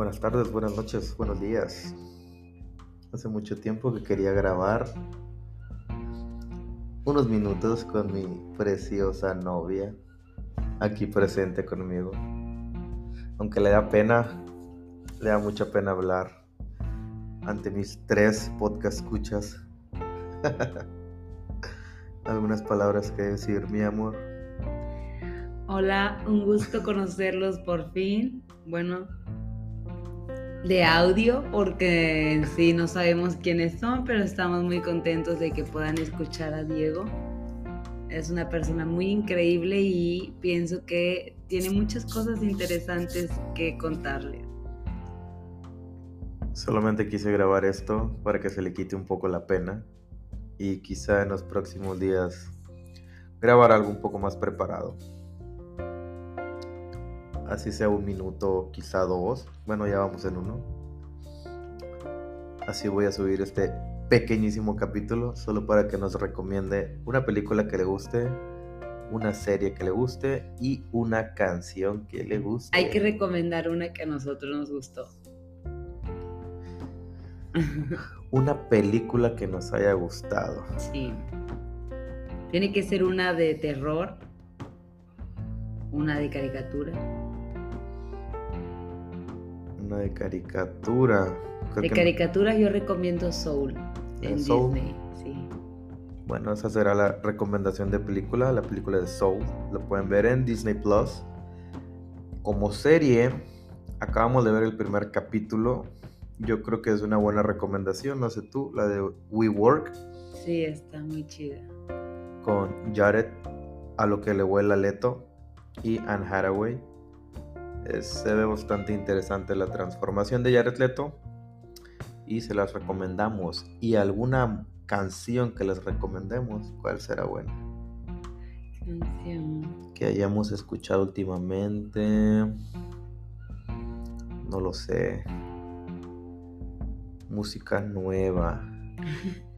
Buenas tardes, buenas noches, buenos días. Hace mucho tiempo que quería grabar unos minutos con mi preciosa novia aquí presente conmigo. Aunque le da pena, le da mucha pena hablar ante mis tres podcast escuchas. Algunas palabras que decir, mi amor. Hola, un gusto conocerlos por fin. Bueno, de audio, porque sí no sabemos quiénes son, pero estamos muy contentos de que puedan escuchar a Diego. Es una persona muy increíble y pienso que tiene muchas cosas interesantes que contarles. Solamente quise grabar esto para que se le quite un poco la pena y quizá en los próximos días grabar algo un poco más preparado así sea un minuto, quizá dos. Bueno, ya vamos en uno. Así voy a subir este pequeñísimo capítulo solo para que nos recomiende una película que le guste, una serie que le guste y una canción que le guste. Hay que recomendar una que a nosotros nos gustó. una película que nos haya gustado. Sí. Tiene que ser una de terror, una de caricatura de caricatura. de caricatura yo recomiendo Soul en Disney. Sí. Bueno, esa será la recomendación de película, la película de Soul. Lo pueden ver en Disney Plus. Como serie, acabamos de ver el primer capítulo. Yo creo que es una buena recomendación, no sé tú, la de We Work. Sí, está muy chida. Con Jared, a lo que le vuela Leto, y Anne Hathaway se ve bastante interesante la transformación de Jared Leto y se las recomendamos. ¿Y alguna canción que les recomendemos? ¿Cuál será buena? Canción. Que hayamos escuchado últimamente. No lo sé. Música nueva.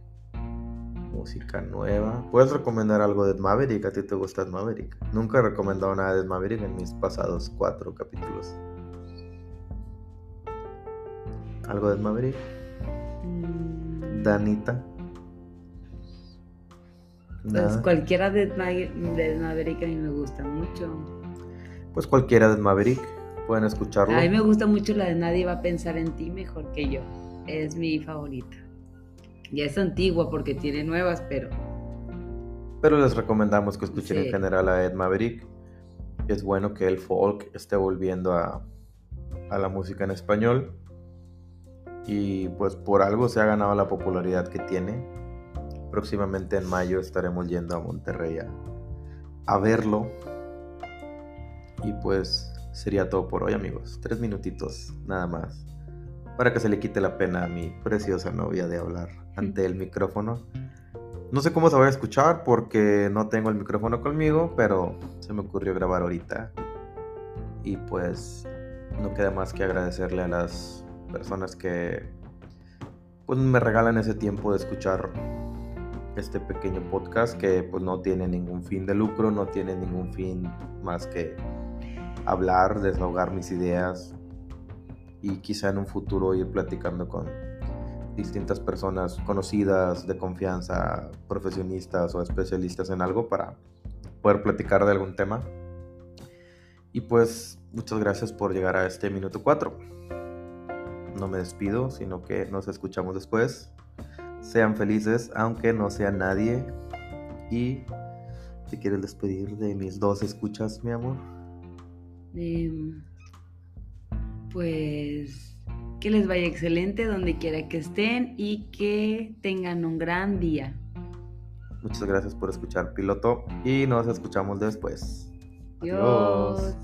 música nueva. ¿Puedes recomendar algo de Maverick? ¿A ti te gusta Maverick? Nunca he recomendado nada de Maverick en mis pasados cuatro capítulos. ¿Algo de Maverick? Mm. Danita. Pues cualquiera de, de Maverick a mí me gusta mucho. Pues cualquiera de Maverick. Pueden escucharlo. A mí me gusta mucho la de Nadie va a pensar en ti mejor que yo. Es mi favorita. Ya es antigua porque tiene nuevas, pero... Pero les recomendamos que escuchen en general a Ed Maverick. Es bueno que el folk esté volviendo a, a la música en español. Y pues por algo se ha ganado la popularidad que tiene. Próximamente en mayo estaremos yendo a Monterrey a, a verlo. Y pues sería todo por hoy amigos. Tres minutitos nada más. Para que se le quite la pena a mi preciosa novia de hablar ante el micrófono. No sé cómo se va a escuchar porque no tengo el micrófono conmigo, pero se me ocurrió grabar ahorita. Y pues no queda más que agradecerle a las personas que pues me regalan ese tiempo de escuchar este pequeño podcast que pues no tiene ningún fin de lucro, no tiene ningún fin más que hablar, desahogar mis ideas y quizá en un futuro ir platicando con distintas personas conocidas, de confianza, profesionistas o especialistas en algo para poder platicar de algún tema. Y pues muchas gracias por llegar a este minuto 4. No me despido, sino que nos escuchamos después. Sean felices, aunque no sea nadie. Y te quieres despedir de mis dos escuchas, mi amor. Em, pues que les vaya excelente donde quiera que estén y que tengan un gran día. Muchas gracias por escuchar Piloto y nos escuchamos después. Adiós.